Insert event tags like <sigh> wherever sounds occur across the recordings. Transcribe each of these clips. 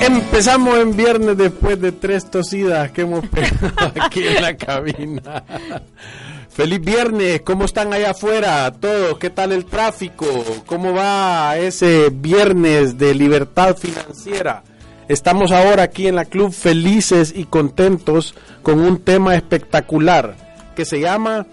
Empezamos en viernes después de tres tosidas que hemos pegado <laughs> aquí en la cabina. Feliz viernes, ¿cómo están allá afuera todos? ¿Qué tal el tráfico? ¿Cómo va ese viernes de libertad financiera? Estamos ahora aquí en la club felices y contentos con un tema espectacular que se llama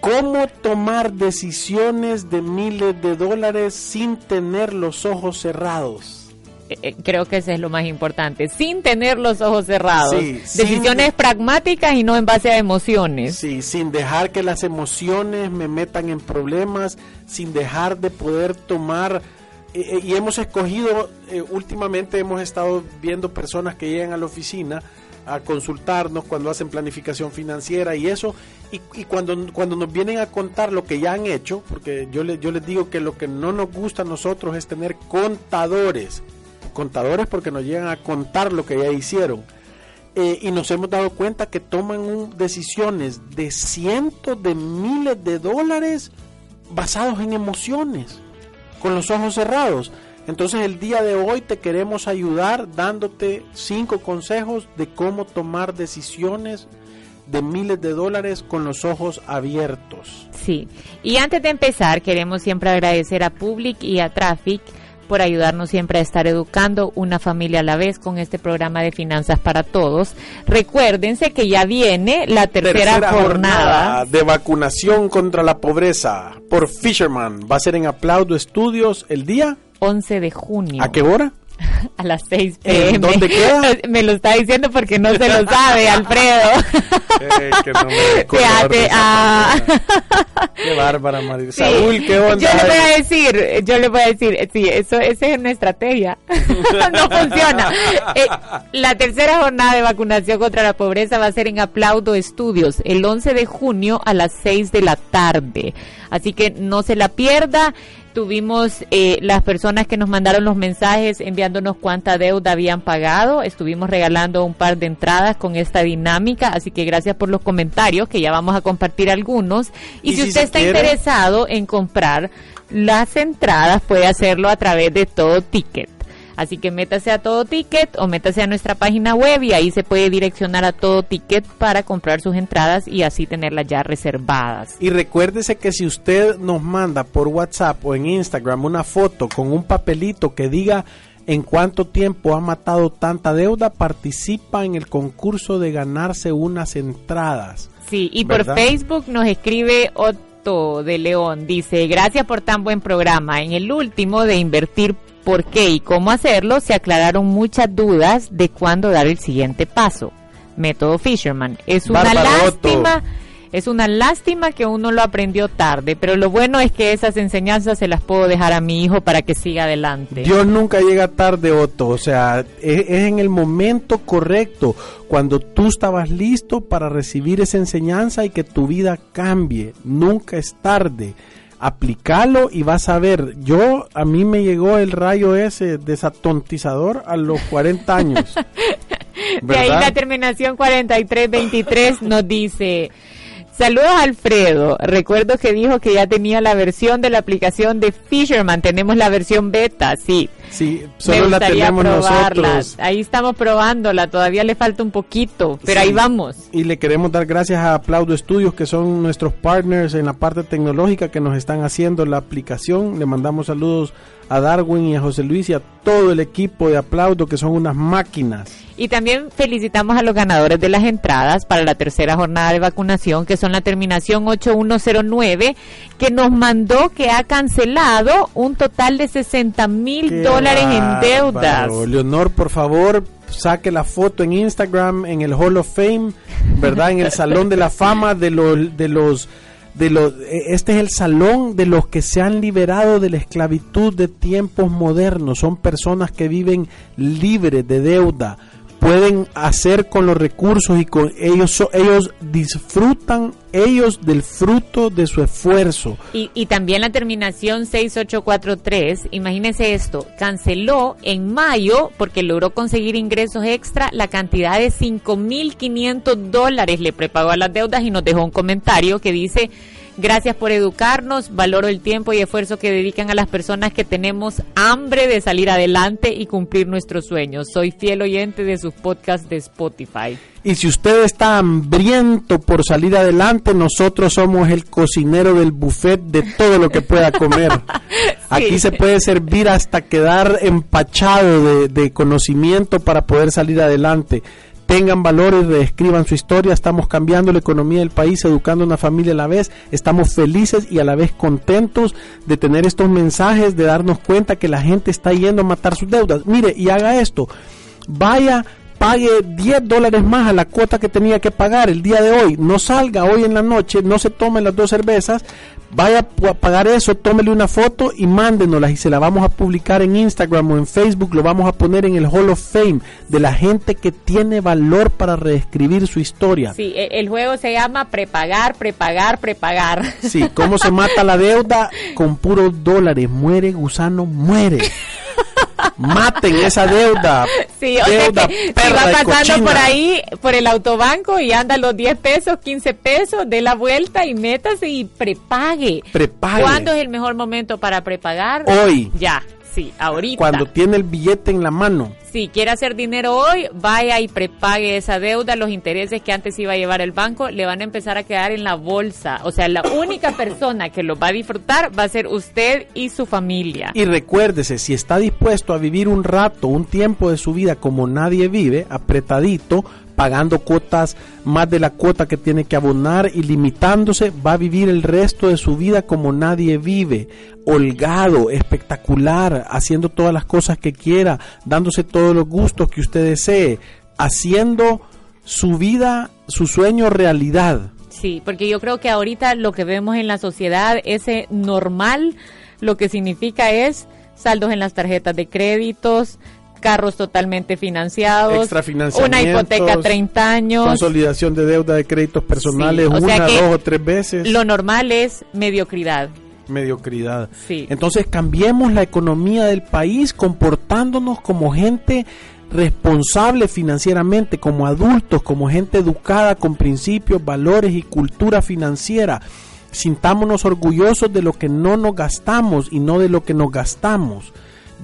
¿Cómo tomar decisiones de miles de dólares sin tener los ojos cerrados? Eh, creo que eso es lo más importante, sin tener los ojos cerrados. Sí, Decisiones sin- pragmáticas y no en base a emociones. Sí, sin dejar que las emociones me metan en problemas, sin dejar de poder tomar... eh, eh, y hemos escogido, eh, últimamente hemos estado viendo personas que llegan a la oficina a consultarnos cuando hacen planificación financiera y eso, y, y cuando, cuando nos vienen a contar lo que ya han hecho, porque yo, le, yo les digo que lo que no nos gusta a nosotros es tener contadores, contadores porque nos llegan a contar lo que ya hicieron. Eh, y nos hemos dado cuenta que toman decisiones de cientos de miles de dólares basados en emociones, con los ojos cerrados. Entonces el día de hoy te queremos ayudar dándote cinco consejos de cómo tomar decisiones de miles de dólares con los ojos abiertos. Sí. Y antes de empezar, queremos siempre agradecer a Public y a Traffic por ayudarnos siempre a estar educando una familia a la vez con este programa de finanzas para todos. Recuérdense que ya viene la tercera, jornada. de vacunación contra la pobreza por Fisherman. Va a ser en Aplaudo Estudios el día. 11 de junio. ¿A qué hora? <laughs> A las 6 ¿En pm. dónde queda? <laughs> Me lo está diciendo porque no se lo sabe, Alfredo. <laughs> Eh, que no me Qué bárbara, María. Sí. Saúl, qué onda. Yo le voy a decir, yo le voy a decir, sí, eso esa es una estrategia. <laughs> no funciona. Eh, la tercera jornada de vacunación contra la pobreza va a ser en Aplaudo Estudios el 11 de junio a las 6 de la tarde. Así que no se la pierda. Tuvimos eh, las personas que nos mandaron los mensajes enviándonos cuánta deuda habían pagado. Estuvimos regalando un par de entradas con esta dinámica. Así que gracias por los comentarios, que ya vamos a compartir algunos. Y, Y si, si usted se está quiere- interesado en comprar las entradas, puede hacerlo a través de todo ticket. Así que métase a todo ticket o métase a nuestra página web y ahí se puede direccionar a todo ticket para comprar sus entradas y así tenerlas ya reservadas. Y recuérdese que si usted nos manda por WhatsApp o en Instagram una foto con un papelito que diga en cuánto tiempo ha matado tanta deuda, participa en el concurso de ganarse unas entradas. Sí, y por. Facebook nos escribe Otto de León. Dice, gracias por tan buen programa. En el último de invertir por qué y cómo hacerlo, se aclararon muchas dudas de cuándo dar el siguiente paso. Método Fisherman. Es una Bárbaro, lástima. Otto. Es una lástima que uno lo aprendió tarde, pero lo bueno es que esas enseñanzas se las puedo dejar a mi hijo para que siga adelante. Dios nunca llega tarde, Otto. O sea, es, es en el momento correcto, cuando tú estabas listo para recibir esa enseñanza y que tu vida cambie. Nunca es tarde. Aplicalo y vas a ver. Yo, a mí me llegó el rayo ese desatontizador a los 40 años. <laughs> De ahí la terminación 4323 nos dice, saludos Alfredo, recuerdo que dijo que ya tenía la versión de la aplicación de Fisherman, tenemos la versión beta, sí. Sí, solo la tenemos probarla. nosotros. Ahí estamos probándola, todavía le falta un poquito, pero Sí. ahí vamos. Y le queremos dar gracias a Aplaudo Estudios, que son nuestros partners en la parte tecnológica que nos están haciendo la aplicación. Le mandamos saludos a Darwin y a José Luis y a todo el equipo de Aplaudo, que son unas máquinas. Y también felicitamos a los ganadores de las entradas para la tercera jornada de vacunación, que son la terminación 8109, que nos mandó que ha cancelado un total de 60 mil ¡Qué dólares en deudas. Leonor, por favor, saque la foto en Instagram, en el Hall of Fame, ¿verdad? En el Salón de la Fama de los... De los de los, e, este es el salón de los que se han liberado de la esclavitud de tiempos modernos. Son personas que viven libres de deuda, pueden hacer con los recursos y con ellos ellos disfrutan ellos del fruto de su esfuerzo. Y, y también la terminación 6843, imagínense esto, canceló en mayo porque logró conseguir ingresos extra la cantidad de 5.500 dólares, le prepagó a las deudas y nos dejó un comentario que dice Gracias por educarnos, valoro el tiempo y esfuerzo que dedican a las personas que tenemos hambre de salir adelante y cumplir nuestros sueños. Soy fiel oyente de sus podcasts de Spotify. Y si usted está hambriento por salir adelante, nosotros somos el cocinero del buffet de todo lo que pueda comer. <laughs> Aquí se puede servir hasta quedar empachado de, de conocimiento para poder salir adelante tengan valores, reescriban su historia, estamos cambiando la economía del país, educando a una familia a la vez, estamos felices y a la vez contentos de tener estos mensajes, de darnos cuenta que la gente está yendo a matar sus deudas. Mire, y haga esto, vaya pague 10 dólares más a la cuota que tenía que pagar el día de hoy, no salga hoy en la noche, no se tome las dos cervezas, vaya a pagar eso, tómele una foto y mándenosla y se la vamos a publicar en Instagram o en Facebook, lo vamos a poner en el Hall of Fame de la gente que tiene valor para reescribir su historia. Sí, e, el juego se llama prepagar, prepagar, prepagar. Sí, ¿cómo se mata la deuda? <laughs> Con puros dólares, muere gusano, muere. <laughs> maten esa deuda. Sí, o sea que si va pasando por ahí, por el autobanco y anda los 10 pesos, 15 pesos, dé la vuelta y métase y prepague. Prepague. ¿Cuándo es el mejor momento para prepagar? Hoy. Ya, sí, ahorita. Cuando tiene el billete en la mano si quiere hacer dinero hoy, vaya y prepague esa deuda. Los intereses que antes iba a llevar el banco le van a empezar a quedar en la bolsa. O sea, la única persona que lo va a disfrutar va a ser usted y su familia. Y recuérdese, si está dispuesto a vivir un rato, un tiempo de su vida como nadie vive, apretadito, pagando cuotas más de la cuota que tiene que abonar y limitándose, va a vivir el resto de su vida como nadie vive, holgado, espectacular, haciendo todas las cosas que quiera, dándose todos los gustos que usted desee, haciendo su vida, su sueño realidad. Sí, porque yo creo que ahorita lo que vemos en la sociedad, ese normal, lo que significa es saldos en las tarjetas de créditos, carros totalmente financiados, una hipoteca 30 años, consolidación de deuda de créditos personales una, dos o tres veces. Lo normal es mediocridad. Mediocridad. Sí. Entonces cambiemos la economía del país comportándonos como gente responsable financieramente, como adultos, como gente educada con principios, valores y cultura financiera. Sintámonos orgullosos de lo que no nos gastamos y no de lo que nos gastamos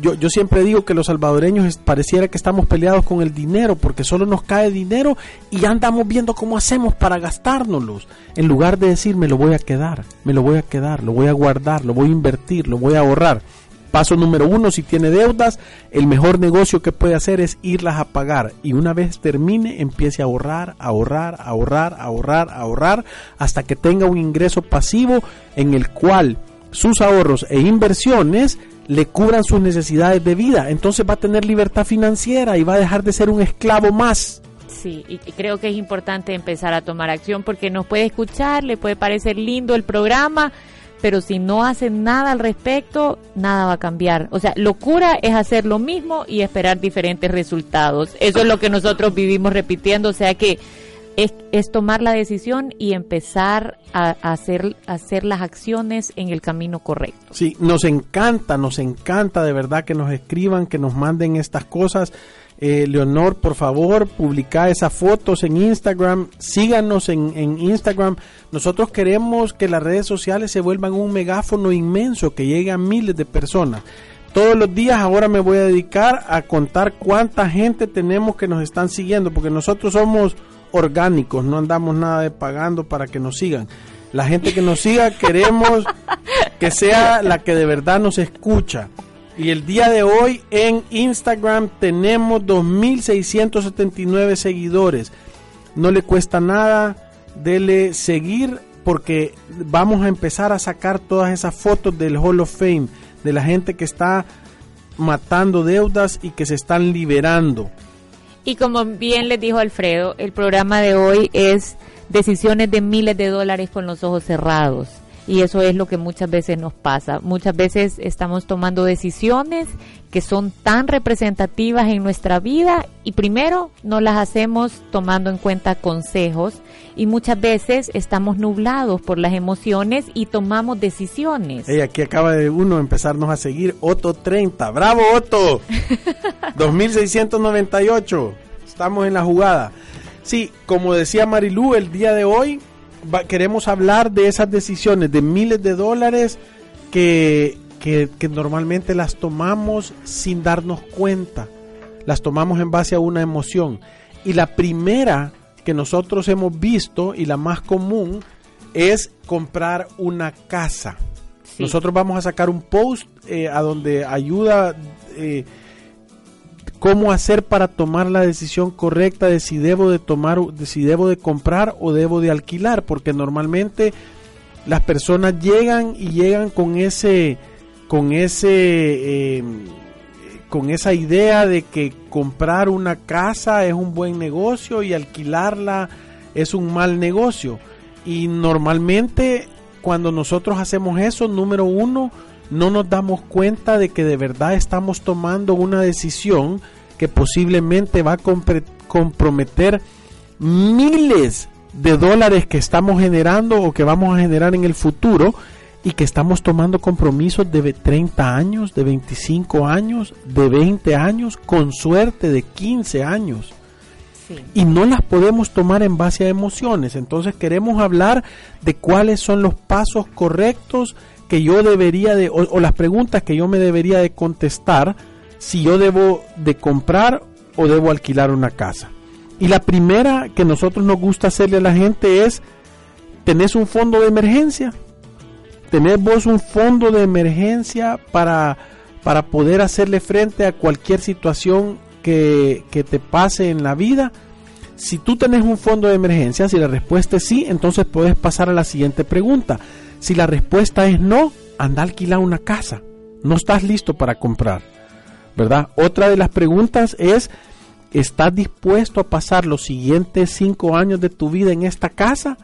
yo, yo siempre digo que los salvadoreños pareciera que estamos peleados con el dinero porque solo nos cae dinero y andamos viendo cómo hacemos para gastárnoslos. En lugar de decir me lo voy a quedar, me lo voy a quedar, lo voy a guardar, lo voy a invertir, lo voy a ahorrar. Paso número uno, si tiene deudas, el mejor negocio que puede hacer es irlas a pagar. Y una vez termine, empiece a ahorrar, ahorrar, ahorrar, ahorrar, ahorrar, hasta que tenga un ingreso pasivo en el cual sus ahorros e inversiones le cubran sus necesidades de vida. Entonces va a tener libertad financiera y va a dejar de ser un esclavo más. Sí, y creo que es importante empezar a tomar acción porque nos puede escuchar, le puede parecer lindo el programa, pero si no hacen nada al respecto, nada va a cambiar. O sea, locura es hacer lo mismo y esperar diferentes resultados. Eso es lo que nosotros vivimos repitiendo, o sea que es, tomar la decisión y empezar a, hacer, hacer las acciones en el camino correcto. Sí, nos encanta, nos encanta de verdad que nos escriban, que nos manden estas cosas. Eh, Leonor, por favor, publica esas fotos en Instagram, síganos en, en, Instagram. Nosotros queremos que las redes sociales se vuelvan un megáfono inmenso, que llegue a miles de personas. Todos los días ahora me voy a dedicar a contar cuánta gente tenemos que nos están siguiendo, porque nosotros somos orgánicos, no andamos nada de pagando para que nos sigan. La gente que nos siga <laughs> queremos que sea la que de verdad nos escucha. Y el día de hoy en Instagram tenemos 2.679 seguidores. No le cuesta nada, dele seguir porque vamos a empezar a sacar todas esas fotos del Hall of Fame, de la gente que está matando deudas y que se están liberando. Y como bien les dijo Alfredo, el programa de hoy es decisiones de miles de dólares con los ojos cerrados. Y eso es lo que muchas veces nos pasa. Muchas veces estamos tomando decisiones que son tan representativas en nuestra vida y primero no las hacemos tomando en cuenta consejos y muchas veces estamos nublados por las emociones y tomamos decisiones. Hey, aquí acaba de uno empezarnos a seguir, Otto 30. ¡Bravo, Otto! <laughs> 2698. Estamos en la jugada. Sí, como decía Marilú, el día de hoy queremos hablar de esas decisiones de miles de dólares que, que, normalmente las tomamos sin darnos cuenta. Las tomamos en base a una emoción. Y la primera que nosotros hemos visto y la más común es comprar una casa. Nosotros vamos a sacar un post eh, a donde ayuda eh, cómo hacer para tomar la decisión correcta de si debo de tomar, de si debo de comprar o debo de alquilar, porque normalmente las personas llegan y llegan con ese, con ese, em, con esa idea de que comprar una casa es un buen negocio y alquilarla es un mal negocio. Y normalmente cuando nosotros hacemos eso, número uno, no nos damos cuenta de que de verdad estamos tomando una decisión que posiblemente va a comprometer miles de dólares que estamos generando o que vamos a generar en el futuro y que estamos tomando compromisos de 30 años, de 25 años, de 20 años, con suerte de 15 años. Y no las podemos tomar en base a emociones. Entonces queremos hablar de cuáles son los pasos correctos que yo debería de, o, las preguntas que yo me debería de contestar si yo debo de comprar o debo alquilar una casa. Y la primera que nosotros nos gusta hacerle a la gente es, ¿tenés un fondo de emergencia? ¿Tenés vos un fondo de emergencia para, para poder hacerle frente a cualquier situación que, que te pase en la vida? Si tú tenés un fondo de emergencia, si la respuesta es sí, entonces puedes pasar a la siguiente pregunta. Si la respuesta es no, anda a alquilar una casa. No estás listo para comprar. ¿Verdad? Otra de las preguntas es, ¿estás dispuesto a pasar los siguientes cinco años de tu vida en esta casa?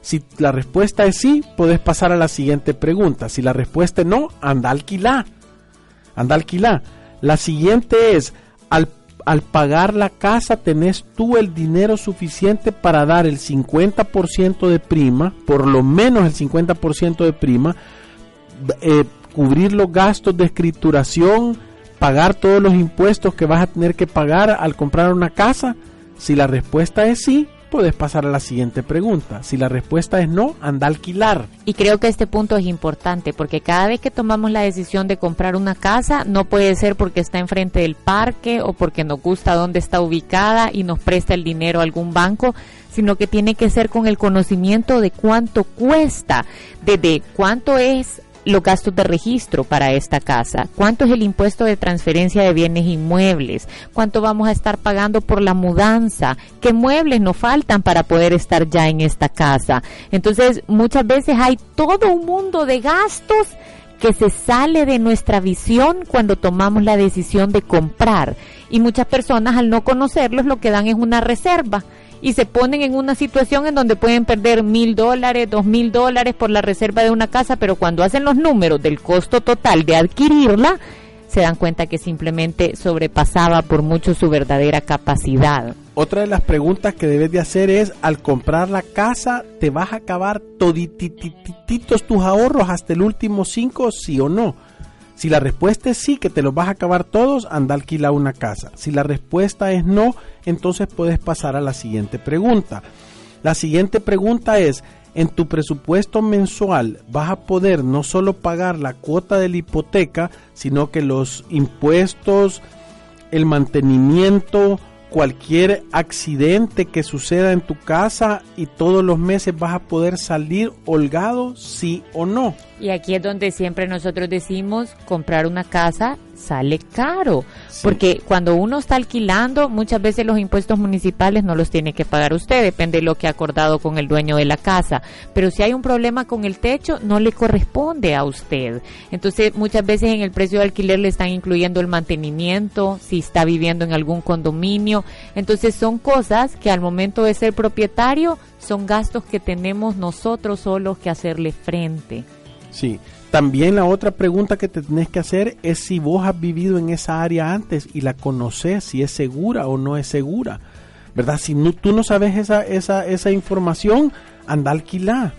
Si la respuesta es sí, puedes pasar a la siguiente pregunta. Si la respuesta es no, anda a alquilar. Anda a alquilar. La siguiente es, al al pagar la casa tenés tú el dinero suficiente para dar el 50% de prima, por lo menos el 50% de prima, eh, cubrir los gastos de escrituración, pagar todos los impuestos que vas a tener que pagar al comprar una casa. Si la respuesta es sí, puedes pasar a la siguiente pregunta. Si la respuesta es no, anda a alquilar. Y creo que este punto es importante porque cada vez que tomamos la decisión de comprar una casa, no puede ser porque está enfrente del parque o porque nos gusta dónde está ubicada y nos presta el dinero a algún banco, sino que tiene que ser con el conocimiento de cuánto cuesta, de cuánto es los gastos de registro para esta casa, cuánto es el impuesto de transferencia de bienes inmuebles, cuánto vamos a estar pagando por la mudanza, qué muebles nos faltan para poder estar ya en esta casa. Entonces, muchas veces hay todo un mundo de gastos que se sale de nuestra visión cuando tomamos la decisión de comprar. Y muchas personas al no conocerlos lo que dan es una reserva y se ponen en una situación en donde pueden perder mil dólares, dos mil dólares por la reserva de una casa, pero cuando hacen los números del costo total de adquirirla, se dan cuenta que simplemente sobrepasaba por mucho su verdadera capacidad. Otra de las preguntas que debes de hacer es, al comprar la casa, ¿te vas a acabar todititos tus ahorros hasta el último cinco, sí o no? Si la respuesta es sí, que te los vas a acabar todos, anda a alquilar una casa. Si la respuesta es no, entonces puedes pasar a la siguiente pregunta. La siguiente pregunta es, en tu presupuesto mensual vas a poder no solo pagar la cuota de la hipoteca, sino que los impuestos, el mantenimiento, cualquier accidente que suceda en tu casa y todos los meses vas a poder salir holgado, sí o no. Y aquí es donde siempre nosotros decimos, comprar una casa sale caro, porque cuando uno está alquilando, muchas veces los impuestos municipales no los tiene que pagar usted, depende de lo que ha acordado con el dueño de la casa, pero si hay un problema con el techo, no le corresponde a usted. Entonces, muchas veces en el precio de alquiler le están incluyendo el mantenimiento, si está viviendo en algún condominio, entonces son cosas que al momento de ser propietario son gastos que tenemos nosotros solos que hacerle frente. Sí. También la otra pregunta que te tenés que hacer es si vos has vivido en esa área antes y la conoces, si es segura o no es segura. ¿Verdad? Si no, tú no sabes esa, esa, esa información, anda a alquilar.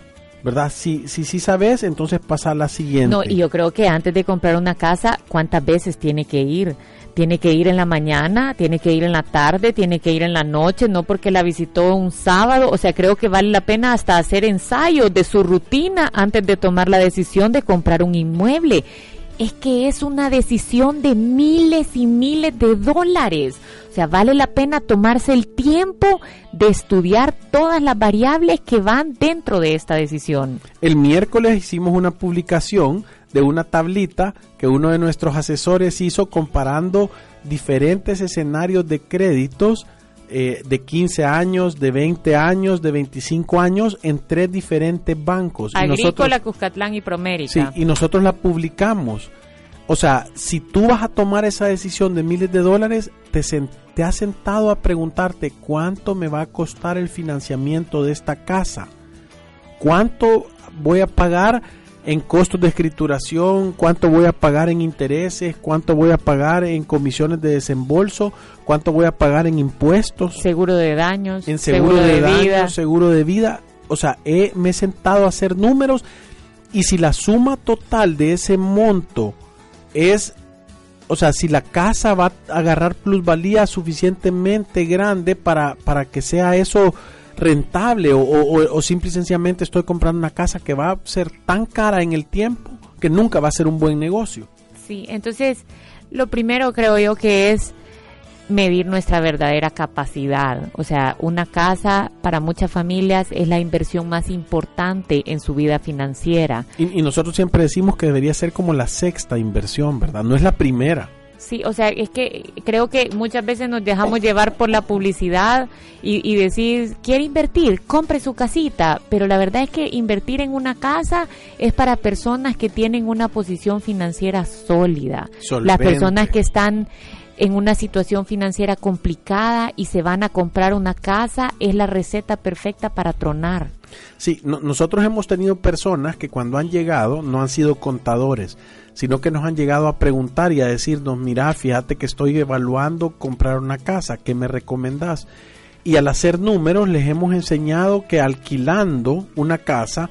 ¿Verdad? Si, si, si sabes, entonces pasa a la siguiente. No, y yo creo que antes de comprar una casa, ¿cuántas veces tiene que ir? tiene que ir en la mañana, tiene que ir en la tarde, tiene que ir en la noche, no porque la visitó un sábado, o sea, creo que vale la pena hasta hacer ensayos de su rutina antes de tomar la decisión de comprar un inmueble. Es que es una decisión de miles y miles de dólares. O sea, vale la pena tomarse el tiempo de estudiar todas las variables que van dentro de esta decisión. El miércoles hicimos una publicación de una tablita que uno de nuestros asesores hizo comparando diferentes escenarios de créditos eh, de 15 años, de 20 años, de 25 años en tres diferentes bancos. Agrícola, Cuscatlán y Promérica. Sí, y nosotros la publicamos. O sea, si tú vas a tomar esa decisión de miles de dólares, te, te has sentado a preguntarte cuánto me va a costar el financiamiento de esta casa. ¿Cuánto voy a pagar? en costos de escrituración, cuánto voy a pagar en intereses, cuánto voy a pagar en comisiones de desembolso, cuánto voy a pagar en impuestos. Seguro de daños. En seguro, de, vida. seguro de vida. O sea, me he sentado a hacer números y si la suma total de ese monto es, o sea, si la casa va a agarrar plusvalía suficientemente grande para, para que sea eso rentable o, o, simple y sencillamente estoy comprando una casa que va a ser tan cara en el tiempo que nunca va a ser un buen negocio. Sí, entonces lo primero creo yo que es medir nuestra verdadera capacidad. O sea, una casa para muchas familias es la inversión más importante en su vida financiera. Y, y nosotros siempre decimos que debería ser como la sexta inversión, ¿verdad? No es la primera. Sí, o sea, es que creo que muchas veces nos dejamos llevar por la publicidad y, y decir, quiere invertir, compre su casita, pero la verdad es que invertir en una casa es para personas que tienen una posición financiera sólida, las personas que están en una situación financiera complicada y se van a comprar una casa es la receta perfecta para tronar. Sí, nosotros hemos tenido personas que cuando han llegado no han sido contadores, sino que nos han llegado a preguntar y a decirnos, mira, fíjate que estoy evaluando comprar una casa, ¿qué me recomendás? Y al hacer números les hemos enseñado que alquilando una casa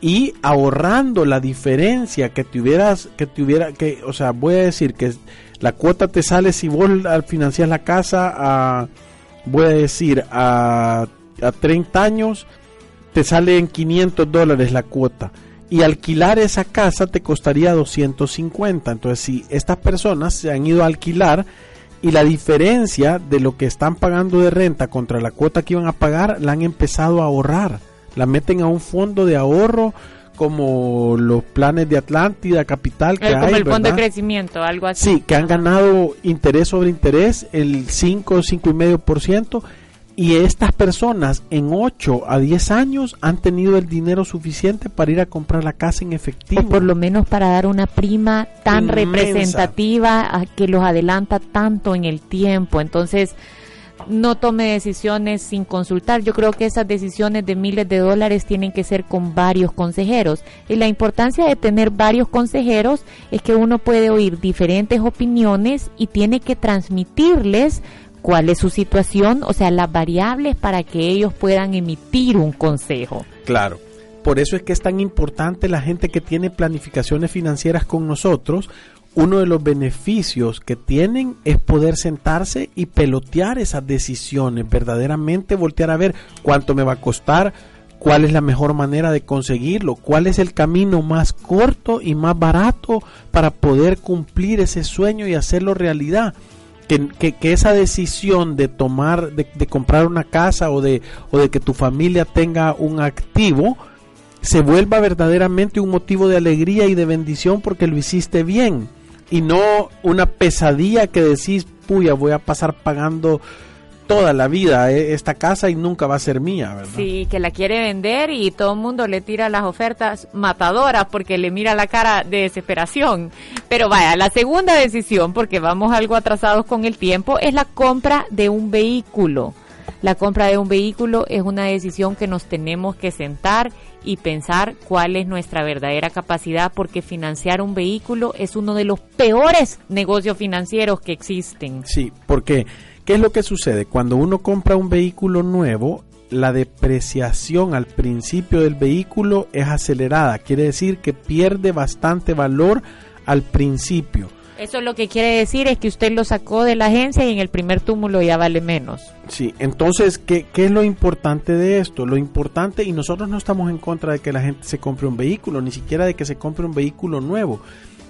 y ahorrando la diferencia que tuvieras, que tuviera, que, o sea, voy a decir que la cuota te sale si vos al financiar la casa a, voy a decir, a, a 30 años, te sale en 500 dólares la cuota y alquilar esa casa te costaría 250. Entonces, si estas personas se han ido a alquilar y la diferencia de lo que están pagando de renta contra la cuota que iban a pagar, la han empezado a ahorrar. La meten a un fondo de ahorro como los planes de Atlántida, Capital, que eh, como el fondo de crecimiento, algo así. Sí, que han ganado interés sobre interés, el 5, 5,5%, y estas personas en 8 a 10 años han tenido el dinero suficiente para ir a comprar la casa en efectivo. O por lo menos para dar una prima tan representativa que los adelanta tanto en el tiempo. Entonces, no tome decisiones sin consultar. Yo creo que esas decisiones de miles de dólares tienen que ser con varios consejeros. Y la importancia de tener varios consejeros es que uno puede oír diferentes opiniones y tiene que transmitirles cuál es su situación, o sea, las variables para que ellos puedan emitir un consejo. Claro. Por eso es que es tan importante la gente que tiene planificaciones financieras con nosotros. Uno de los beneficios que tienen es poder sentarse y pelotear esas decisiones, verdaderamente voltear a ver cuánto me va a costar, cuál es la mejor manera de conseguirlo, cuál es el camino más corto y más barato para poder cumplir ese sueño y hacerlo realidad. Que, esa decisión de tomar, de, comprar una casa o de, o de que tu familia tenga un activo, se vuelva verdaderamente un motivo de alegría y de bendición porque lo hiciste bien y no una pesadilla que decís, puya, voy a pasar pagando toda la vida eh, esta casa y nunca va a ser mía, ¿verdad? Sí, que la quiere vender y todo el mundo le tira las ofertas matadoras porque le mira la cara de desesperación. Pero vaya, la segunda decisión, porque vamos algo atrasados con el tiempo, es la compra de un vehículo. La compra de un vehículo es una decisión que nos tenemos que sentar y pensar cuál es nuestra verdadera capacidad porque financiar un vehículo es uno de los peores negocios financieros que existen. Sí, porque ¿qué es lo que sucede? Cuando uno compra un vehículo nuevo, la depreciación al principio del vehículo es acelerada, quiere decir que pierde bastante valor al principio eso lo que quiere decir es que usted lo sacó de la agencia y en el primer túmulo ya vale menos. Sí, entonces, ¿qué, ¿qué, es lo importante de esto? Lo importante, y nosotros no estamos en contra de que la gente se compre un vehículo, ni siquiera de que se compre un vehículo nuevo.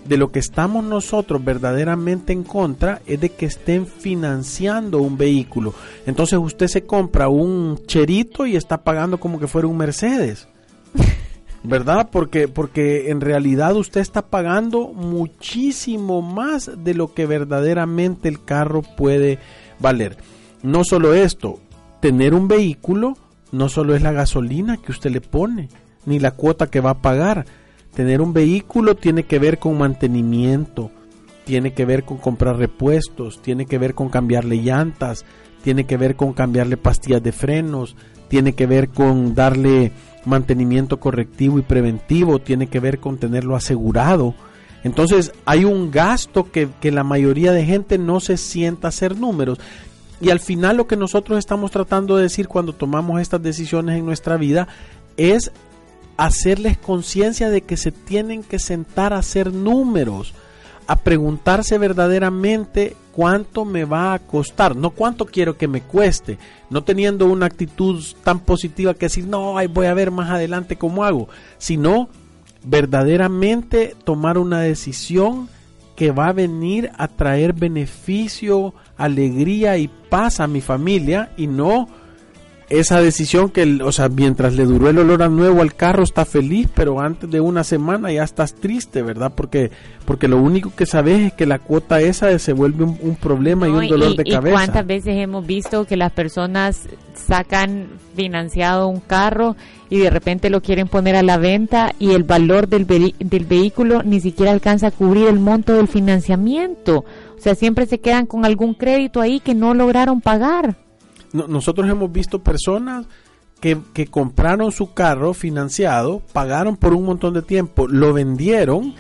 De lo que estamos nosotros verdaderamente en contra es de que estén financiando un vehículo. Entonces usted se compra un cherito y está pagando como que fuera un Mercedes. <laughs> ¿verdad? Porque, porque en realidad usted está pagando muchísimo más de lo que verdaderamente el carro puede valer. No solo esto, tener un vehículo no solo es la gasolina que usted le pone, ni la cuota que va a pagar. Tener un vehículo tiene que ver con mantenimiento, tiene que ver con comprar repuestos, tiene que ver con cambiarle llantas, tiene que ver con cambiarle pastillas de frenos, tiene que ver con darle mantenimiento correctivo y preventivo, tiene que ver con tenerlo asegurado. Entonces hay un gasto que, la mayoría de gente no se sienta hacer números. Y al final lo que nosotros estamos tratando de decir cuando tomamos estas decisiones en nuestra vida es hacerles conciencia de que se tienen que sentar a hacer números, a preguntarse verdaderamente cuánto me va a costar, no cuánto quiero que me cueste, no teniendo una actitud tan positiva que decir, no, voy a ver más adelante cómo hago, sino verdaderamente tomar una decisión que va a venir a traer beneficio, alegría y paz a mi familia y no esa decisión que, o sea, mientras le duró el olor a nuevo al carro está feliz, pero antes de una semana ya estás triste, ¿verdad? Porque, porque lo único que sabes es que la cuota esa se vuelve un, problema y un dolor de cabeza. ¿Y cuántas veces hemos visto que las personas sacan financiado un carro y de repente lo quieren poner a la venta y el valor del, del vehículo ni siquiera alcanza a cubrir el monto del financiamiento? O sea, siempre se quedan con algún crédito ahí que no lograron pagar nosotros hemos visto personas que, que, compraron su carro financiado, pagaron por un montón de tiempo, lo vendieron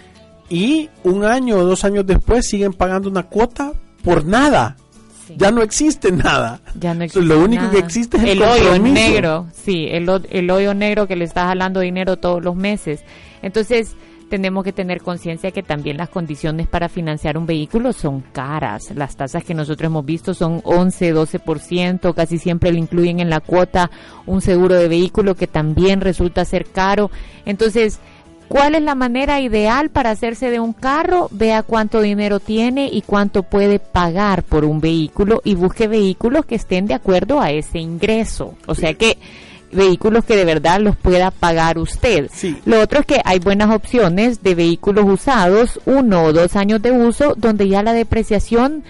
y un año o dos años después siguen pagando una cuota por nada. Ya no existe nada. Ya no existe Lo único que existe es el, hoyo negro. Sí, el, el hoyo negro que le está jalando dinero todos los meses. Entonces, tenemos que tener conciencia que también las condiciones para financiar un vehículo son caras. Las tasas que nosotros hemos visto son 11, 12%, casi siempre le incluyen en la cuota un seguro de vehículo que también resulta ser caro. Entonces, ¿cuál es la manera ideal para hacerse de un carro? Vea cuánto dinero tiene y cuánto puede pagar por un vehículo y busque vehículos que estén de acuerdo a ese ingreso. O sea que vehículos que de verdad los pueda pagar usted. Lo otro es que hay buenas opciones de vehículos usados, uno o dos años de uso, donde ya la depreciación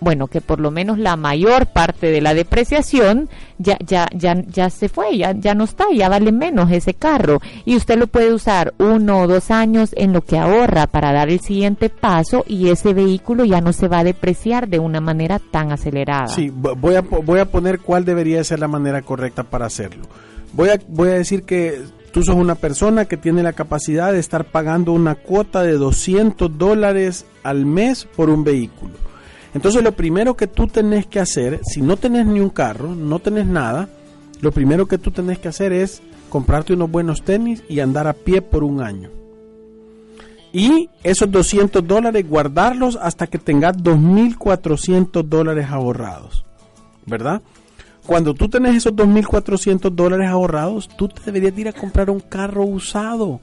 bueno, que por lo menos la mayor parte de la depreciación ya, ya, ya, ya se fue, ya, ya no está, ya vale menos ese carro. Y usted lo puede usar uno o dos años en lo que ahorra para dar el siguiente paso y ese vehículo ya no se va a depreciar de una manera tan acelerada. Sí, voy a, voy a poner cuál debería ser la manera correcta para hacerlo. Voy a, voy a decir que tú sos una persona que tiene la capacidad de estar pagando una cuota de 200 dólares al mes por un vehículo. Entonces lo primero que tú tenés que hacer, si no tenés ni un carro, no tenés nada, lo primero que tú tenés que hacer es comprarte unos buenos tenis y andar a pie por un año. Y esos 200 dólares guardarlos hasta que tengas 2.400 dólares ahorrados. ¿Verdad? Cuando tú tenés esos 2.400 dólares ahorrados, tú te deberías ir a comprar un carro usado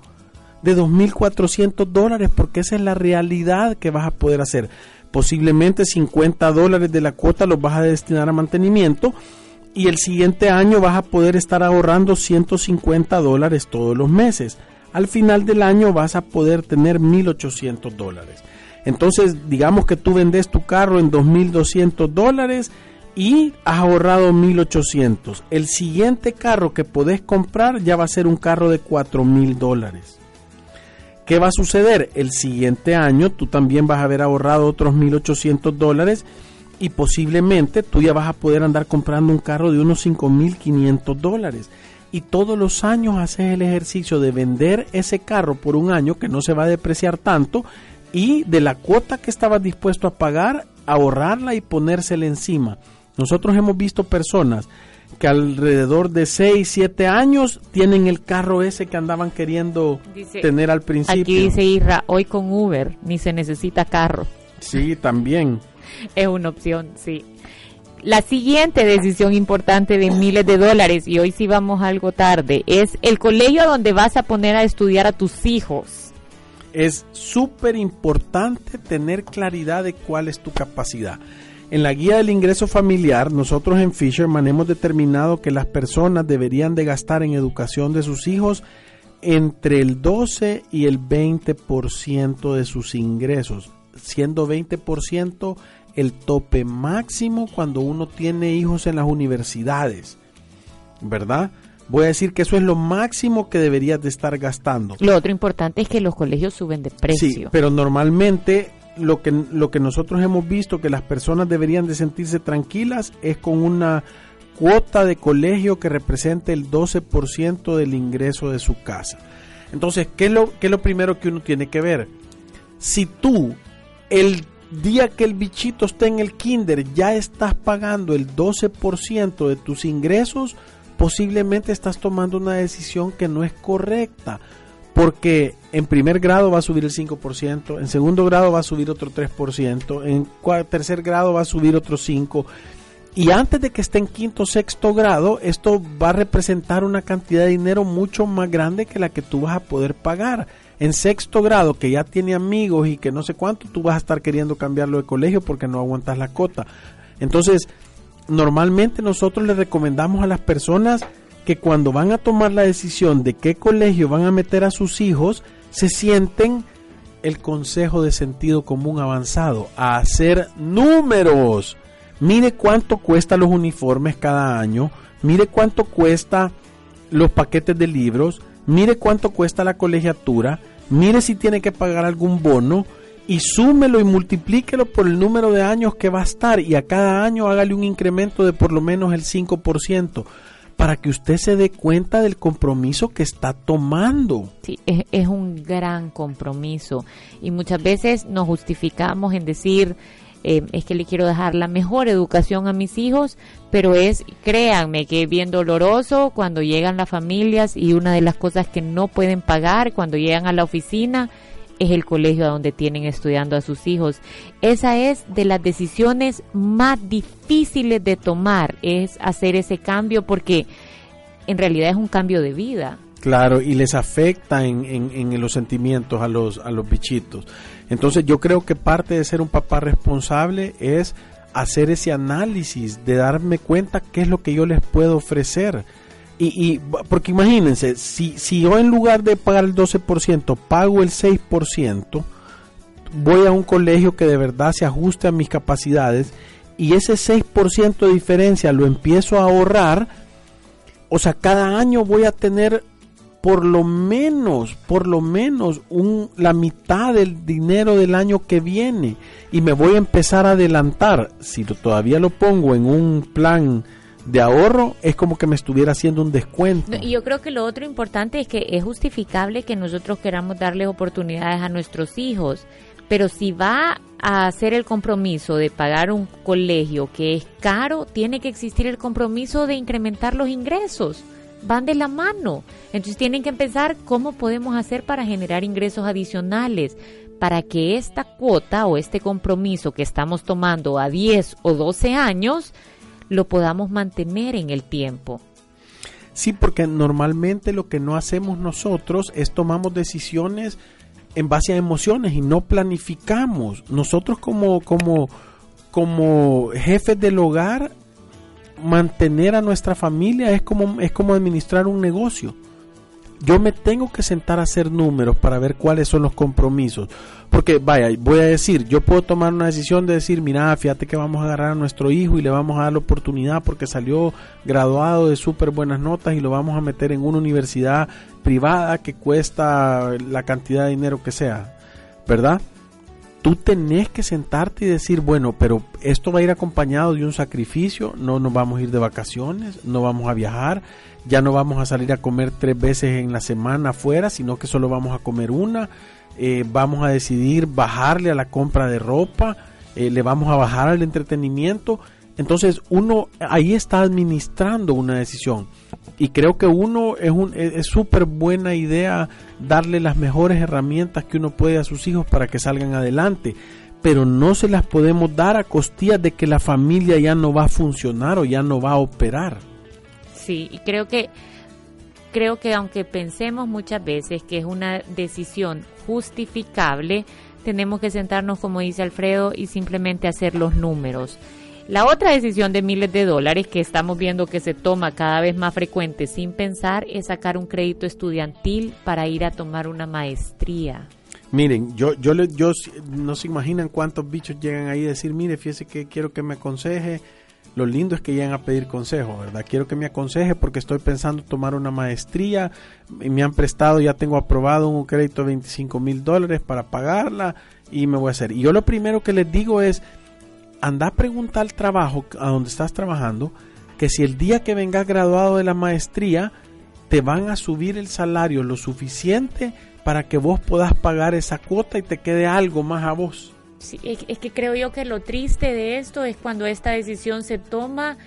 de 2.400 dólares porque esa es la realidad que vas a poder hacer posiblemente 50 dólares de la cuota los vas a destinar a mantenimiento y el siguiente año vas a poder estar ahorrando 150 dólares todos los meses. Al final del año vas a poder tener 1.800 dólares. Entonces, digamos que tú vendes tu carro en 2.200 dólares y has ahorrado 1.800. El siguiente carro que podés comprar ya va a ser un carro de 4.000 dólares. ¿Qué va a suceder? El siguiente año tú también vas a haber ahorrado otros 1.800 dólares y posiblemente tú ya vas a poder andar comprando un carro de unos 5.500 dólares. Y todos los años haces el ejercicio de vender ese carro por un año que no se va a depreciar tanto y de la cuota que estabas dispuesto a pagar, ahorrarla y ponérsela encima. Nosotros hemos visto personas que alrededor de 6, 7 años tienen el carro ese que andaban queriendo tener al principio. Aquí dice Irra, hoy con Uber ni se necesita carro. Sí, también. <laughs> es una opción, sí. La siguiente decisión importante de miles de dólares, y hoy sí vamos algo tarde, es el colegio donde vas a poner a estudiar a tus hijos. Es súper importante tener claridad de cuál es tu capacidad. En la guía del ingreso familiar, nosotros en Fisherman hemos determinado que las personas deberían de gastar en educación de sus hijos entre el 12 y el 20% de sus ingresos, siendo 20% el tope máximo cuando uno tiene hijos en las universidades, ¿verdad? Voy a decir que eso es lo máximo que deberías de estar gastando. Lo otro importante es que los colegios suben de precio. Sí, pero normalmente lo que, lo que nosotros hemos visto que las personas deberían de sentirse tranquilas es con una cuota de colegio que represente el 12% del ingreso de su casa. Entonces, ¿qué es, lo, ¿qué es lo primero que uno tiene que ver? Si tú el día que el bichito esté en el kinder ya estás pagando el 12% de tus ingresos, posiblemente estás tomando una decisión que no es correcta. Porque en primer grado va a subir el 5%, en segundo grado va a subir otro 3%, en tercer grado va a subir otro 5%. Y antes de que esté en quinto o sexto grado, esto va a representar una cantidad de dinero mucho más grande que la que tú vas a poder pagar en sexto grado que ya tiene amigos y que no sé cuánto, tú vas a estar queriendo cambiarlo de colegio porque no aguantas la cota. Entonces, normalmente nosotros le recomendamos a las personas que cuando van a tomar la decisión de qué colegio van a meter a sus hijos, se sienten el consejo de sentido común avanzado, a hacer números. Mire cuánto cuesta los uniformes cada año, mire cuánto cuesta los paquetes de libros, mire cuánto cuesta la colegiatura, mire si tiene que pagar algún bono y súmelo y multiplíquelo por el número de años que va a estar y a cada año hágale un incremento de por lo menos el 5% para que usted se dé cuenta del compromiso que está tomando. Sí, es, es un gran compromiso y muchas veces nos justificamos en decir eh, es que le quiero dejar la mejor educación a mis hijos, pero es, créanme, que es bien doloroso cuando llegan las familias y una de las cosas que no pueden pagar cuando llegan a la oficina es el colegio donde tienen estudiando a sus hijos. Esa es de las decisiones más difíciles de tomar, es hacer ese cambio porque en realidad es un cambio de vida. Claro, y les afecta en, en, los sentimientos a los, a los bichitos. Entonces yo creo que parte de ser un papá responsable es hacer ese análisis, de darme cuenta qué es lo que yo les puedo ofrecer. Y, y porque imagínense, si, si yo en lugar de pagar el 12%, pago el 6%, voy a un colegio que de verdad se ajuste a mis capacidades y ese 6% de diferencia lo empiezo a ahorrar, o sea, cada año voy a tener por lo menos, por lo menos un, la mitad del dinero del año que viene y me voy a empezar a adelantar. Si todavía lo pongo en un plan de ahorro, es como que me estuviera haciendo un descuento. y yo creo que lo otro importante es que es justificable que nosotros queramos darle oportunidades a nuestros hijos, pero si va a hacer el compromiso de pagar un colegio que es caro, tiene que existir el compromiso de incrementar los ingresos van de la mano. Entonces tienen que pensar cómo podemos hacer para generar ingresos adicionales, para que esta cuota o este compromiso que estamos tomando a 10 o 12 años lo podamos mantener en el tiempo. Sí, porque normalmente lo que no hacemos nosotros es tomamos decisiones en base a emociones y no planificamos. Nosotros como, como, como jefes del hogar mantener a nuestra familia es como, es como administrar un negocio. Yo me tengo que sentar a hacer números para ver cuáles son los compromisos. Porque, vaya, voy a decir, yo puedo tomar una decisión de decir, mira, fíjate que vamos a agarrar a nuestro hijo y le vamos a dar la oportunidad porque salió graduado de súper buenas notas y lo vamos a meter en una universidad privada que cuesta la cantidad de dinero que sea, ¿verdad? tú tenés que sentarte y decir, bueno, pero esto va a ir acompañado de un sacrificio, no nos vamos a ir de vacaciones, no vamos a viajar, ya no vamos a salir a comer tres veces en la semana afuera, sino que solo vamos a comer una, eh, vamos a decidir bajarle a la compra de ropa, eh, le vamos a bajar al entretenimiento, entonces uno ahí está administrando una decisión. Y creo que uno es un es súper buena idea darle las mejores herramientas que uno puede a sus hijos para que salgan adelante. Pero no se las podemos dar a costillas de que la familia ya no va a funcionar o ya no va a operar. Sí, y creo que creo que aunque pensemos muchas veces que es una decisión justificable, tenemos que sentarnos como dice Alfredo y simplemente hacer los números. La otra decisión de miles de dólares que estamos viendo que se toma cada vez más frecuente sin pensar es sacar un crédito estudiantil para ir a tomar una maestría. Miren, yo, yo, yo no se imaginan cuántos bichos llegan ahí a decir, mire, fíjese que quiero que me aconseje. Lo lindo es que llegan a pedir consejo, ¿verdad? Quiero que me aconseje porque estoy pensando tomar una maestría. Me han prestado, ya tengo aprobado un crédito de 25 mil dólares para pagarla y me voy a hacer. Y yo lo primero que les digo es, anda a preguntar al trabajo a donde estás trabajando que si el día que vengas graduado de la maestría te van a subir el salario lo suficiente para que vos puedas pagar esa cuota y te quede algo más a vos. Sí, es que creo yo que lo triste de esto es cuando esta decisión se toma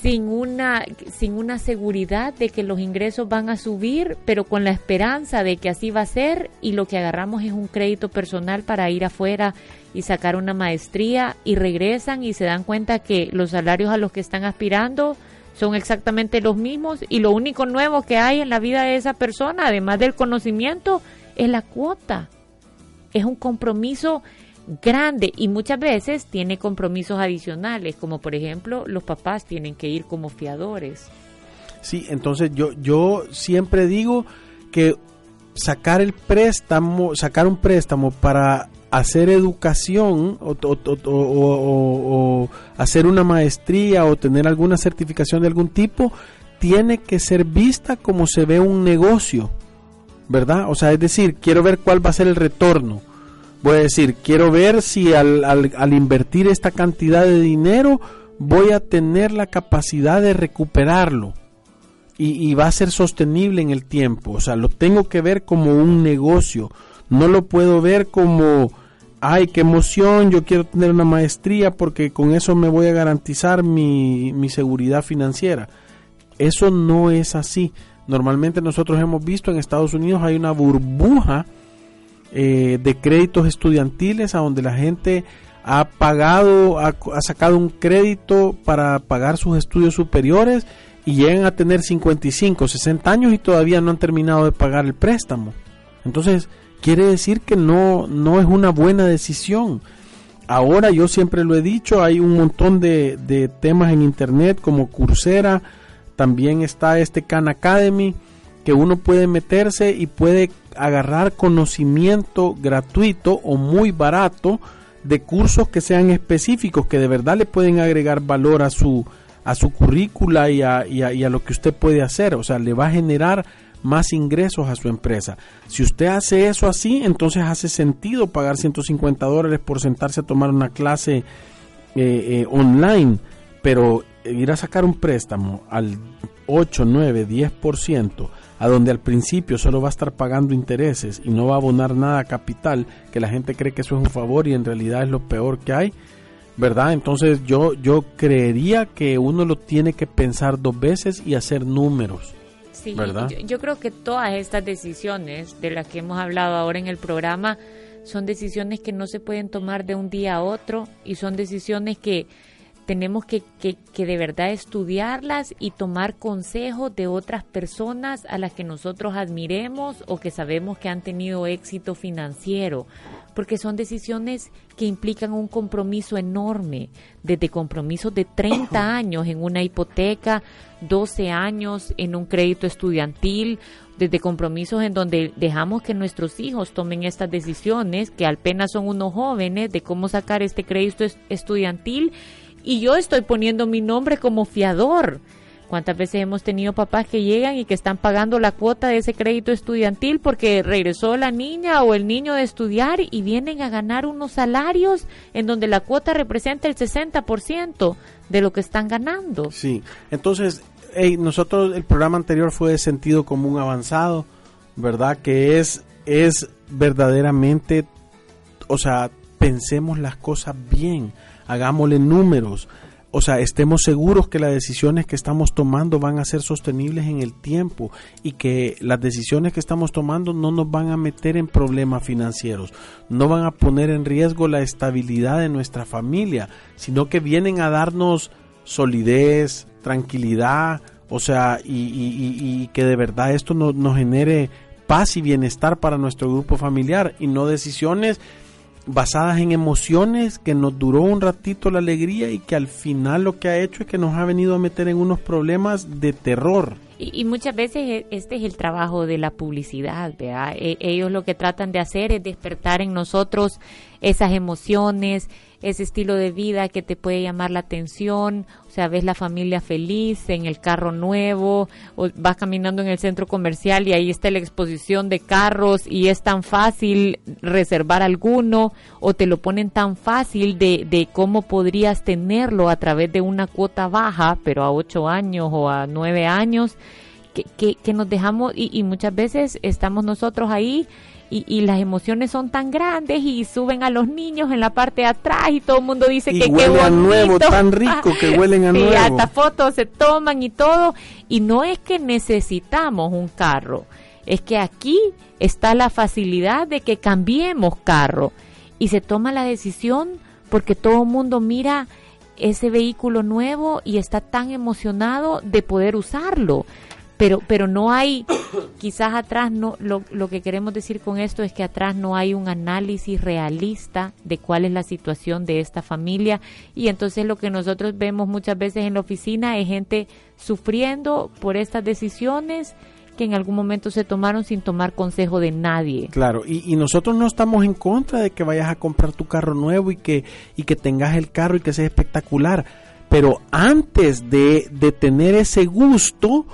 sin una, sin una seguridad de que los ingresos van a subir, pero con la esperanza de que así va a ser y lo que agarramos es un crédito personal para ir afuera y sacar una maestría y regresan y se dan cuenta que los salarios a los que están aspirando son exactamente los mismos y lo único nuevo que hay en la vida de esa persona, además del conocimiento, es la cuota. Es un compromiso grande y muchas veces tiene compromisos adicionales, como por ejemplo los papás tienen que ir como fiadores. Sí, entonces yo, yo siempre digo que sacar el préstamo, sacar un préstamo para hacer educación o, o, hacer una maestría o tener alguna certificación de algún tipo, tiene que ser vista como se ve un negocio, ¿verdad? O sea, es decir, quiero ver cuál va a ser el retorno Voy a decir, quiero ver si al, al, invertir esta cantidad de dinero voy a tener la capacidad de recuperarlo. Y, y, va a ser sostenible en el tiempo. O sea, lo tengo que ver como un negocio. No lo puedo ver como, ay, qué emoción, yo quiero tener una maestría porque con eso me voy a garantizar mi, mi seguridad financiera. Eso no es así. Normalmente nosotros hemos visto en Estados Unidos hay una burbuja eh, de créditos estudiantiles a donde la gente ha pagado, ha, sacado un crédito para pagar sus estudios superiores y llegan a tener 55, 60 años y todavía no han terminado de pagar el préstamo. Entonces, quiere decir que no, no es una buena decisión. Ahora yo siempre lo he dicho, hay un montón de, de temas en internet como Coursera, también está este Khan Academy, que uno puede meterse y puede agarrar conocimiento gratuito o muy barato de cursos que sean específicos, que de verdad le pueden agregar valor a su, a su currícula y a, y, a, lo que usted puede hacer. O sea, le va a generar más ingresos a su empresa. Si usted hace eso así, entonces hace sentido pagar 150 dólares por sentarse a tomar una clase eh, eh, online, pero ir a sacar un préstamo al 8, 9, 10%, a donde al principio solo va a estar pagando intereses y no va a abonar nada a capital, que la gente cree que eso es un favor y en realidad es lo peor que hay, ¿verdad? Entonces yo, yo creería que uno lo tiene que pensar dos veces y hacer números. Sí, ¿verdad? Yo, yo creo que todas estas decisiones de las que hemos hablado ahora en el programa son decisiones que no se pueden tomar de un día a otro y son decisiones que tenemos que, que, que, de verdad estudiarlas y tomar consejos de otras personas a las que nosotros admiremos o que sabemos que han tenido éxito financiero, porque son decisiones que implican un compromiso enorme, desde compromisos de 30 <coughs> años en una hipoteca, 12 años en un crédito estudiantil, desde compromisos en donde dejamos que nuestros hijos tomen estas decisiones, que apenas son unos jóvenes, de cómo sacar este crédito estudiantil y yo estoy poniendo mi nombre como fiador. ¿Cuántas veces hemos tenido papás que llegan y que están pagando la cuota de ese crédito estudiantil porque regresó la niña o el niño de estudiar y vienen a ganar unos salarios en donde la cuota representa el 60% de lo que están ganando? Sí, entonces nosotros el programa anterior fue de sentido común avanzado, ¿verdad? Que es, es verdaderamente, o sea, pensemos las cosas bien hagámosle números, o sea, estemos seguros que las decisiones que estamos tomando van a ser sostenibles en el tiempo y que las decisiones que estamos tomando no nos van a meter en problemas financieros, no van a poner en riesgo la estabilidad de nuestra familia, sino que vienen a darnos solidez, tranquilidad, o sea, y, que de verdad esto nos genere paz y bienestar para nuestro grupo familiar y no decisiones basadas en emociones que nos duró un ratito la alegría y que al final lo que ha hecho es que nos ha venido a meter en unos problemas de terror. Y, muchas veces e, este es el trabajo de la publicidad, ¿verdad? E, ellos lo que tratan de hacer es despertar en nosotros esas emociones, ese estilo de vida que te puede llamar la atención, o sea, ves la familia feliz en el carro nuevo, o vas caminando en el centro comercial y ahí está la exposición de carros y es tan fácil reservar alguno, o te lo ponen tan fácil de, de cómo podrías tenerlo a través de una cuota baja, pero a ocho años o a nueve años, que, que, nos dejamos y, y muchas veces estamos nosotros ahí y, las emociones son tan grandes y suben a los niños en la parte de atrás y todo el mundo dice que qué bonito. nuevo, tan <laughs> rico que huelen a sí, nuevo. hasta fotos se toman y todo. Y no es que necesitamos un carro, es que aquí está la facilidad de que cambiemos carro y se toma la decisión porque todo el mundo mira ese vehículo nuevo y está tan emocionado de poder usarlo pero pero no hay quizás atrás no lo, lo que queremos decir con esto es que atrás no hay un análisis realista de cuál es la situación de esta familia y entonces lo que nosotros vemos muchas veces en la oficina es gente sufriendo por estas decisiones que en algún momento se tomaron sin tomar consejo de nadie. Claro, y, nosotros no estamos en contra de que vayas a comprar tu carro nuevo y que, y que tengas el carro y que sea espectacular, pero antes de, de tener ese gusto,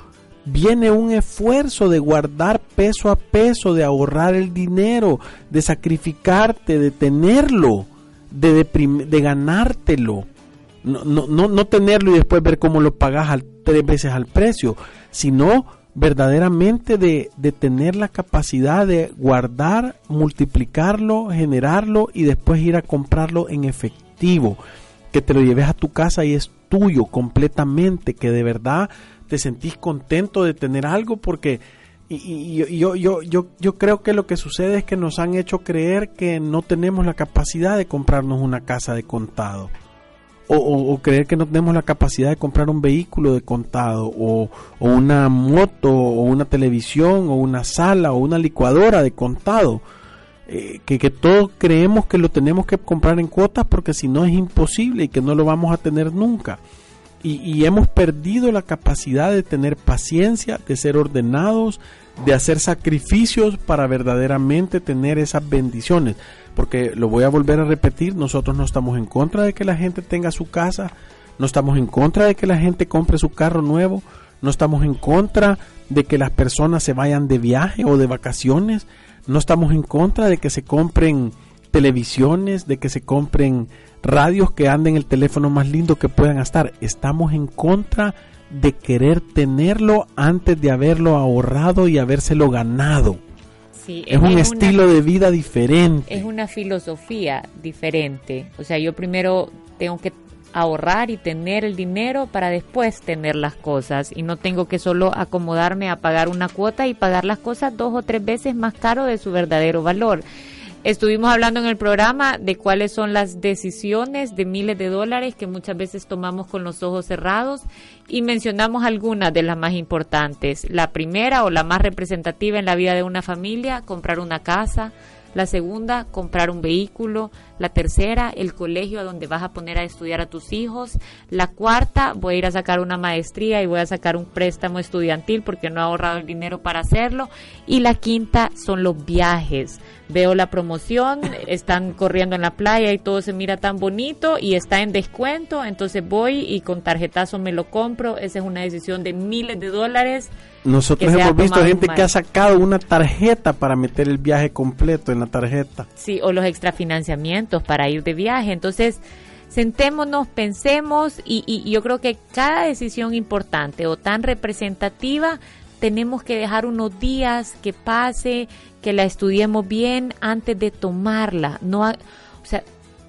viene un esfuerzo de guardar peso a peso, de ahorrar el dinero, de sacrificarte, de tenerlo, de, ganártelo. No, no, no, tenerlo y después ver cómo lo pagas tres veces al precio, sino verdaderamente de, de tener la capacidad de guardar, multiplicarlo, generarlo y después ir a comprarlo en efectivo. Que te lo lleves a tu casa y es tuyo completamente, que de verdad te sentís contento de tener algo porque y, yo, yo, yo, yo creo que lo que sucede es que nos han hecho creer que no tenemos la capacidad de comprarnos una casa de contado. O, creer que no tenemos la capacidad de comprar un vehículo de contado, o, una moto, o una televisión, o una sala, o una licuadora de contado. Eh, que, que todos creemos que lo tenemos que comprar en cuotas porque si no es imposible y que no lo vamos a tener nunca y, hemos perdido la capacidad de tener paciencia, de ser ordenados, de hacer sacrificios para verdaderamente tener esas bendiciones. Porque lo voy a volver a repetir, nosotros no estamos en contra de que la gente tenga su casa, no estamos en contra de que la gente compre su carro nuevo, no estamos en contra de que las personas se vayan de viaje o de vacaciones, no estamos en contra de que se compren televisiones, de que se compren radios que anden el teléfono más lindo que puedan estar. Estamos en contra de querer tenerlo antes de haberlo ahorrado y habérselo ganado. es, un estilo de vida diferente. Es una filosofía diferente. O sea, yo primero tengo que ahorrar y tener el dinero para después tener las cosas y no tengo que solo acomodarme a pagar una cuota y pagar las cosas dos o tres veces más caro de su verdadero valor Estuvimos hablando en el programa de cuáles son las decisiones de miles de dólares que muchas veces tomamos con los ojos cerrados y mencionamos algunas de las más importantes. La primera o la más representativa en la vida de una familia, comprar una casa. La segunda, comprar un vehículo. La tercera, el colegio a donde vas a poner a estudiar a tus hijos. La cuarta, voy a ir a sacar una maestría y voy a sacar un préstamo estudiantil porque no he ahorrado el dinero para hacerlo. Y la quinta son los viajes veo la promoción, están corriendo en la playa y todo se mira tan bonito y está en descuento, entonces voy y con tarjetazo me lo compro, esa es una decisión de miles de dólares. Nosotros hemos visto gente que ha sacado una tarjeta para meter el viaje completo en la tarjeta. Sí, o los extrafinanciamientos para ir de viaje, entonces sentémonos, pensemos y, y yo creo que cada decisión importante o tan representativa tenemos que dejar unos días que pase, que la estudiemos bien antes de tomarla. No, o sea,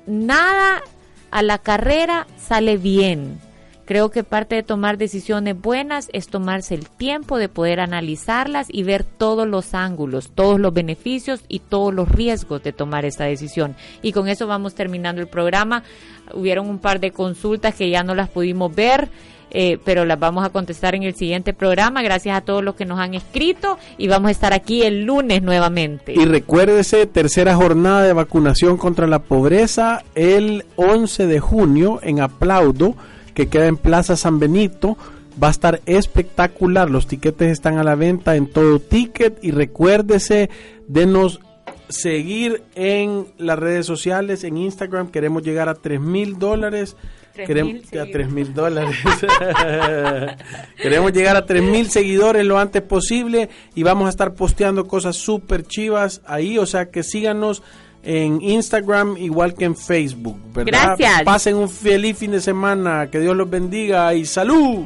nada a la carrera sale bien. Creo que parte de tomar decisiones buenas es tomarse el tiempo de poder analizarlas y ver todos los ángulos, todos los beneficios y todos los riesgos de tomar esta decisión. Y con eso vamos terminando el programa. Hubieron un par de consultas que ya no las pudimos ver. Eh, pero las vamos a contestar en el siguiente programa. Gracias a todos los que nos han escrito y vamos a estar aquí el lunes nuevamente. Y recuérdese, tercera jornada de vacunación contra la pobreza el 11 de junio en Aplaudo, que queda en Plaza San Benito. Va a estar espectacular. Los tiquetes están a la venta en todo ticket. Y recuérdese, denos seguir en las redes sociales, en Instagram. Queremos llegar a 3 mil dólares Queremos a 3 mil dólares. <laughs> Queremos llegar a 3 mil seguidores lo antes posible y vamos a estar posteando cosas súper chivas ahí. O sea que síganos en Instagram igual que en Facebook. ¿verdad? Gracias. Pasen un feliz fin de semana. Que Dios los bendiga y salud.